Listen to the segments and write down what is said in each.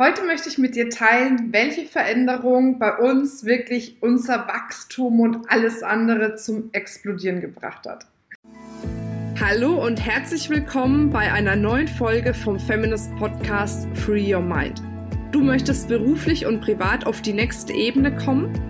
Heute möchte ich mit dir teilen, welche Veränderung bei uns wirklich unser Wachstum und alles andere zum Explodieren gebracht hat. Hallo und herzlich willkommen bei einer neuen Folge vom Feminist Podcast Free Your Mind. Du möchtest beruflich und privat auf die nächste Ebene kommen?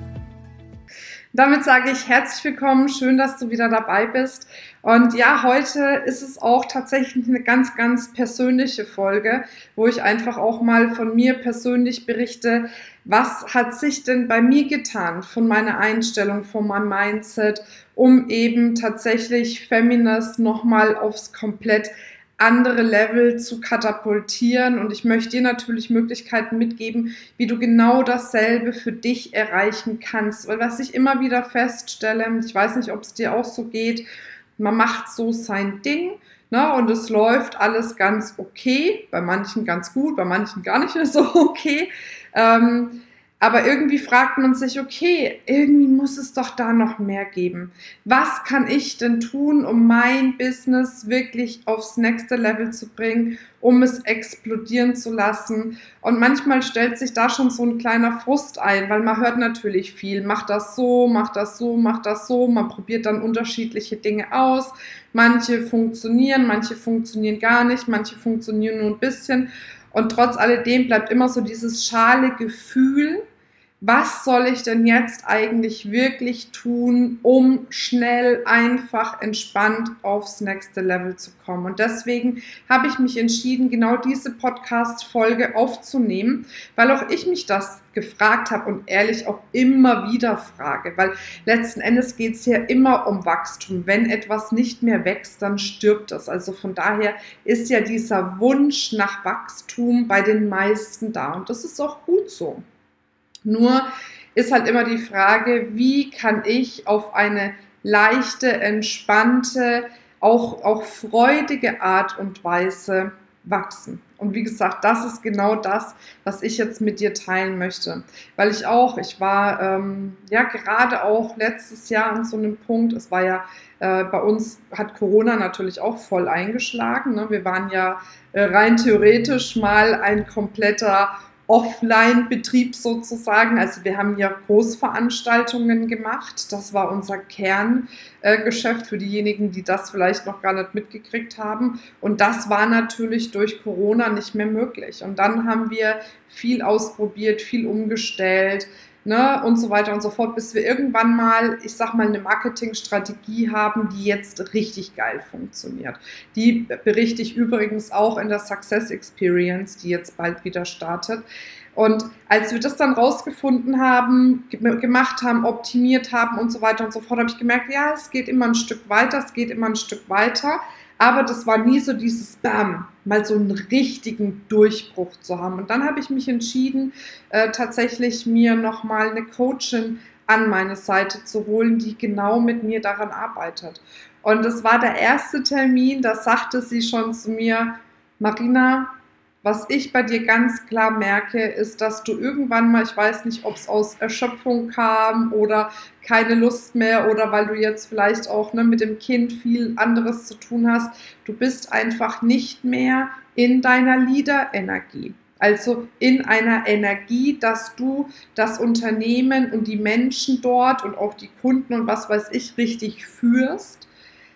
Damit sage ich herzlich willkommen, schön, dass du wieder dabei bist. Und ja, heute ist es auch tatsächlich eine ganz, ganz persönliche Folge, wo ich einfach auch mal von mir persönlich berichte, was hat sich denn bei mir getan von meiner Einstellung, von meinem Mindset, um eben tatsächlich Feminist nochmal aufs komplett andere Level zu katapultieren. Und ich möchte dir natürlich Möglichkeiten mitgeben, wie du genau dasselbe für dich erreichen kannst. Weil was ich immer wieder feststelle, ich weiß nicht, ob es dir auch so geht, man macht so sein Ding. Ne, und es läuft alles ganz okay, bei manchen ganz gut, bei manchen gar nicht so okay. Ähm, aber irgendwie fragt man sich, okay, irgendwie muss es doch da noch mehr geben. Was kann ich denn tun, um mein Business wirklich aufs nächste Level zu bringen, um es explodieren zu lassen? Und manchmal stellt sich da schon so ein kleiner Frust ein, weil man hört natürlich viel. Mach das so, mach das so, mach das so. Man probiert dann unterschiedliche Dinge aus. Manche funktionieren, manche funktionieren gar nicht, manche funktionieren nur ein bisschen. Und trotz alledem bleibt immer so dieses schale Gefühl, was soll ich denn jetzt eigentlich wirklich tun, um schnell, einfach, entspannt aufs nächste Level zu kommen. Und deswegen habe ich mich entschieden, genau diese Podcast-Folge aufzunehmen, weil auch ich mich das gefragt habe und ehrlich auch immer wieder frage, weil letzten Endes geht es ja immer um Wachstum. Wenn etwas nicht mehr wächst, dann stirbt es. Also von daher ist ja dieser Wunsch nach Wachstum bei den meisten da und das ist auch gut so. Nur ist halt immer die Frage, wie kann ich auf eine leichte, entspannte, auch, auch freudige Art und Weise wachsen. Und wie gesagt, das ist genau das, was ich jetzt mit dir teilen möchte. Weil ich auch, ich war ähm, ja gerade auch letztes Jahr an so einem Punkt, es war ja äh, bei uns, hat Corona natürlich auch voll eingeschlagen. Ne? Wir waren ja äh, rein theoretisch mal ein kompletter Offline-Betrieb sozusagen. Also wir haben ja Großveranstaltungen gemacht. Das war unser Kerngeschäft für diejenigen, die das vielleicht noch gar nicht mitgekriegt haben. Und das war natürlich durch Corona nicht mehr möglich. Und dann haben wir viel ausprobiert, viel umgestellt ne, und so weiter und so fort, bis wir irgendwann mal, ich sag mal, eine Marketingstrategie haben, die jetzt richtig geil funktioniert. Die berichte ich übrigens auch in der Success Experience, die jetzt bald wieder startet. Und als wir das dann rausgefunden haben, gemacht haben, optimiert haben und so weiter und so fort, habe ich gemerkt, ja, es geht immer ein Stück weiter, es geht immer ein Stück weiter. Aber das war nie so dieses Bam, mal so einen richtigen Durchbruch zu haben. Und dann habe ich mich entschieden, äh, tatsächlich mir nochmal eine Coachin an meine Seite zu holen, die genau mit mir daran arbeitet. Und das war der erste Termin, da sagte sie schon zu mir, Marina, was ich bei dir ganz klar merke, ist, dass du irgendwann mal, ich weiß nicht, ob es aus Erschöpfung kam oder keine Lust mehr oder weil du jetzt vielleicht auch ne, mit dem Kind viel anderes zu tun hast, du bist einfach nicht mehr in deiner Leader-Energie. Also in einer Energie, dass du das Unternehmen und die Menschen dort und auch die Kunden und was weiß ich richtig führst,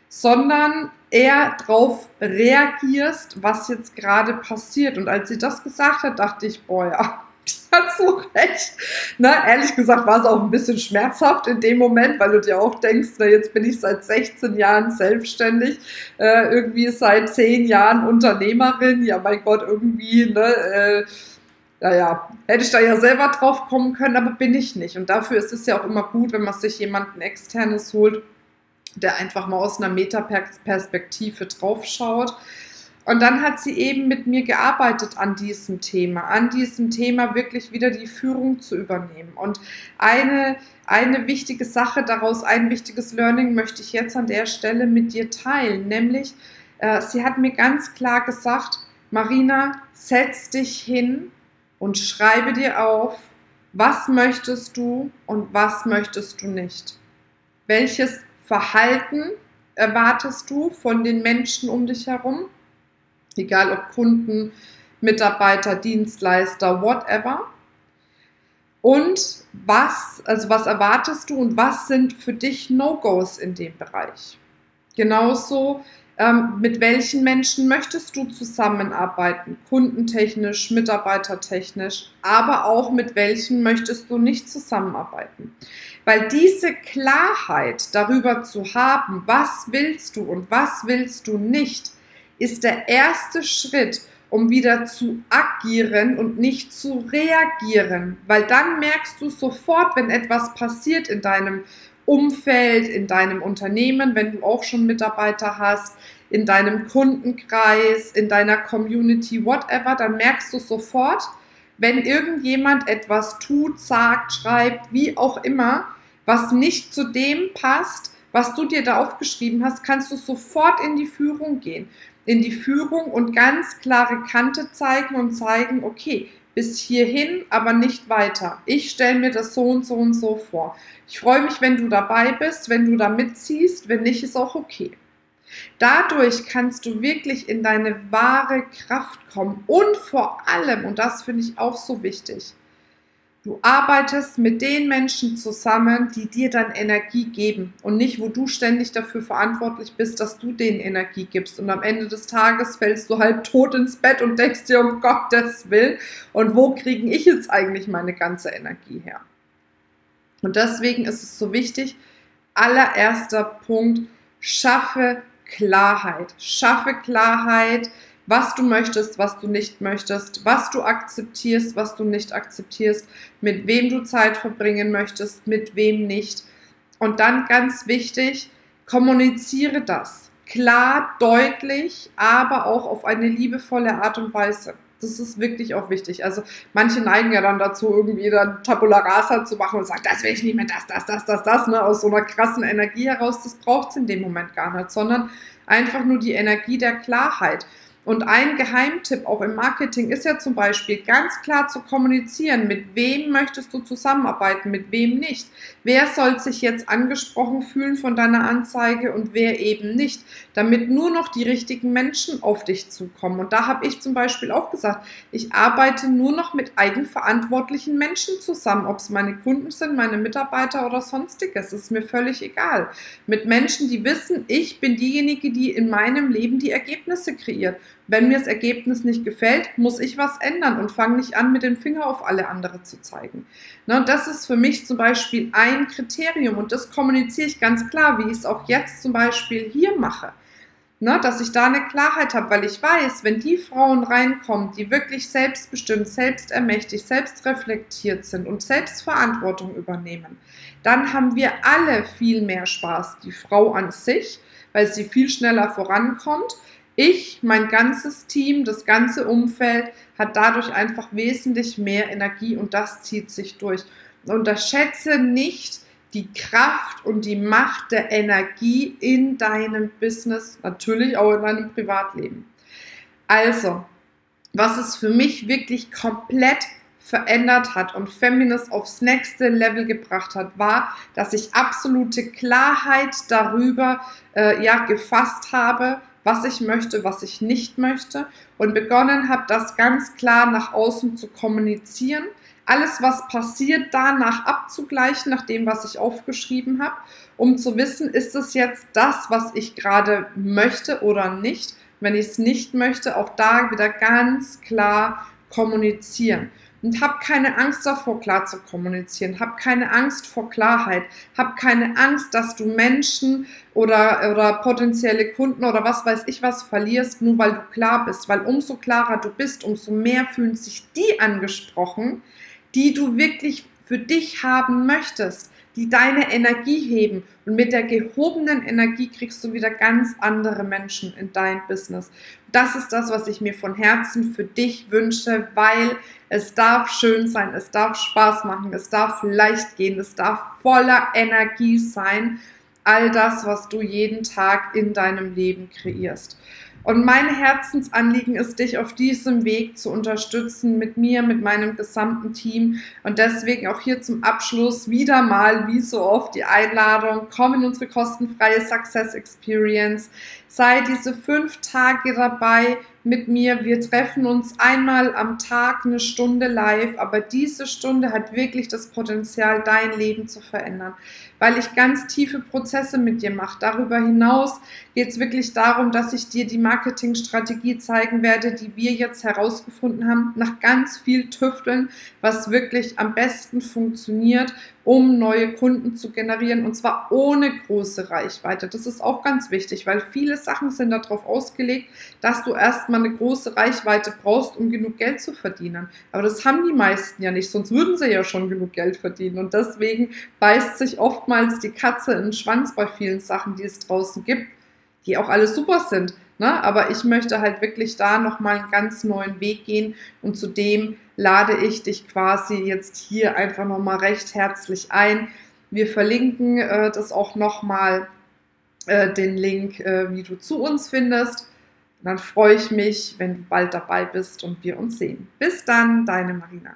sondern eher darauf reagierst, was jetzt gerade passiert. Und als sie das gesagt hat, dachte ich, boah, ja, die hat so recht. Na, ehrlich gesagt war es auch ein bisschen schmerzhaft in dem Moment, weil du dir auch denkst, na, jetzt bin ich seit 16 Jahren selbstständig, äh, irgendwie seit 10 Jahren Unternehmerin. Ja, mein Gott, irgendwie, ne, äh, naja, hätte ich da ja selber drauf kommen können, aber bin ich nicht. Und dafür ist es ja auch immer gut, wenn man sich jemanden externes holt, der einfach mal aus einer Metaperspektive draufschaut. Und dann hat sie eben mit mir gearbeitet an diesem Thema, an diesem Thema wirklich wieder die Führung zu übernehmen. Und eine, eine wichtige Sache daraus, ein wichtiges Learning möchte ich jetzt an der Stelle mit dir teilen, nämlich äh, sie hat mir ganz klar gesagt, Marina, setz dich hin und schreibe dir auf, Was möchtest du und was möchtest du nicht? Welches Verhalten erwartest du von den Menschen um dich herum? Egal ob Kunden, Mitarbeiter, Dienstleister, whatever. Und was, also was erwartest du und was sind für dich No-Gos in dem Bereich? Genauso, ähm, mit welchen Menschen möchtest du zusammenarbeiten? Kundentechnisch, mitarbeitertechnisch, aber auch mit welchen möchtest du nicht zusammenarbeiten? Weil diese Klarheit darüber zu haben, was willst du und was willst du nicht, ist der erste Schritt, um wieder zu agieren und nicht zu reagieren. Weil dann merkst du sofort, wenn etwas passiert in deinem Umfeld, in deinem Unternehmen, wenn du auch schon Mitarbeiter hast, in deinem Kundenkreis, in deiner Community, whatever, dann merkst du sofort, wenn irgendjemand etwas tut, sagt, schreibt, wie auch immer, was nicht zu dem passt, was du dir da aufgeschrieben hast, kannst du sofort in die Führung gehen. In die Führung und ganz klare Kante zeigen und zeigen, okay, bis hierhin, aber nicht weiter. Ich stelle mir das so und so und so vor. Ich freue mich, wenn du dabei bist, wenn du da mitziehst, wenn nicht, ist auch okay. Dadurch kannst du wirklich in deine wahre Kraft kommen und vor allem, und das finde ich auch so wichtig, du arbeitest mit den Menschen zusammen, die dir dann Energie geben und nicht, wo du ständig dafür verantwortlich bist, dass du denen Energie gibst. Und am Ende des Tages fällst du halb tot ins Bett und denkst dir, um Gottes Willen, und wo kriege ich jetzt eigentlich meine ganze Energie her? Und deswegen ist es so wichtig, allererster Punkt, schaffe Klarheit. Schaffe Klarheit, was du möchtest, was du nicht möchtest, was du akzeptierst, was du nicht akzeptierst, mit wem du Zeit verbringen möchtest, mit wem nicht. Und dann ganz wichtig, kommuniziere das. Klar, deutlich, aber auch auf eine liebevolle Art und Weise. Das ist wirklich auch wichtig. Also manche neigen ja dann dazu, irgendwie dann Tabula Rasa zu machen und sagen, das will ich nicht mehr, das, das, das, das, das, ne? aus so einer krassen Energie heraus. Das braucht es in dem Moment gar nicht, sondern einfach nur die Energie der Klarheit. Und ein Geheimtipp auch im Marketing ist ja zum Beispiel ganz klar zu kommunizieren, mit wem möchtest du zusammenarbeiten, mit wem nicht. Wer soll sich jetzt angesprochen fühlen von deiner Anzeige und wer eben nicht, damit nur noch die richtigen Menschen auf dich zukommen. Und da habe ich zum Beispiel auch gesagt, ich arbeite nur noch mit eigenverantwortlichen Menschen zusammen, ob es meine Kunden sind, meine Mitarbeiter oder sonstiges, ist mir völlig egal. Mit Menschen, die wissen, ich bin diejenige, die in meinem Leben die Ergebnisse kreiert. Wenn mir das Ergebnis nicht gefällt, muss ich was ändern und fange nicht an, mit dem Finger auf alle andere zu zeigen. Ne, und das ist für mich zum Beispiel ein Kriterium und das kommuniziere ich ganz klar, wie ich es auch jetzt zum Beispiel hier mache. Ne, dass ich da eine Klarheit habe, weil ich weiß, wenn die Frauen reinkommen, die wirklich selbstbestimmt, selbstermächtigt, selbstreflektiert sind und Selbstverantwortung übernehmen, dann haben wir alle viel mehr Spaß. Die Frau an sich, weil sie viel schneller vorankommt ich, mein ganzes Team, das ganze Umfeld hat dadurch einfach wesentlich mehr Energie und das zieht sich durch. Unterschätze nicht die Kraft und die Macht der Energie in deinem Business, natürlich auch in deinem Privatleben. Also, was es für mich wirklich komplett verändert hat und Feminist aufs nächste Level gebracht hat, war, dass ich absolute Klarheit darüber äh, ja, gefasst habe, was ich möchte, was ich nicht möchte und begonnen habe, das ganz klar nach außen zu kommunizieren. Alles, was passiert, danach abzugleichen, nach dem, was ich aufgeschrieben habe, um zu wissen, ist es jetzt das, was ich gerade möchte oder nicht. Wenn ich es nicht möchte, auch da wieder ganz klar kommunizieren und hab keine Angst davor, klar zu kommunizieren. Hab keine Angst vor Klarheit. Hab keine Angst, dass du Menschen oder, oder potenzielle Kunden oder was weiß ich was verlierst, nur weil du klar bist. Weil umso klarer du bist, umso mehr fühlen sich die angesprochen, die du wirklich für dich haben möchtest die deine Energie heben. Und mit der gehobenen Energie kriegst du wieder ganz andere Menschen in dein Business. Das ist das, was ich mir von Herzen für dich wünsche, weil es darf schön sein, es darf Spaß machen, es darf leicht gehen, es darf voller Energie sein. All das, was du jeden Tag in deinem Leben kreierst. Und mein Herzensanliegen ist, dich auf diesem Weg zu unterstützen, mit mir, mit meinem gesamten Team. Und deswegen auch hier zum Abschluss wieder mal, wie so oft, die Einladung, komm in unsere kostenfreie Success Experience. Sei diese fünf Tage dabei mit mir. Wir treffen uns einmal am Tag eine Stunde live, aber diese Stunde hat wirklich das Potenzial, dein Leben zu verändern, weil ich ganz tiefe Prozesse mit dir mache. Darüber hinaus geht es wirklich darum, dass ich dir die Marketingstrategie zeigen werde, die wir jetzt herausgefunden haben, nach ganz viel Tüfteln, was wirklich am besten funktioniert, um neue Kunden zu generieren und zwar ohne große Reichweite. Das ist auch ganz wichtig, weil viele Sachen sind darauf ausgelegt, dass du erstmal eine große Reichweite brauchst, um genug Geld zu verdienen. Aber das haben die meisten ja nicht, sonst würden sie ja schon genug Geld verdienen. Und deswegen beißt sich oftmals die Katze in den Schwanz bei vielen Sachen, die es draußen gibt, die auch alle super sind. Ne? Aber ich möchte halt wirklich da nochmal einen ganz neuen Weg gehen und zudem lade ich dich quasi jetzt hier einfach nochmal recht herzlich ein. Wir verlinken äh, das auch nochmal, äh, den Link, äh, wie du zu uns findest. Dann freue ich mich, wenn du bald dabei bist und wir uns sehen. Bis dann, deine Marina.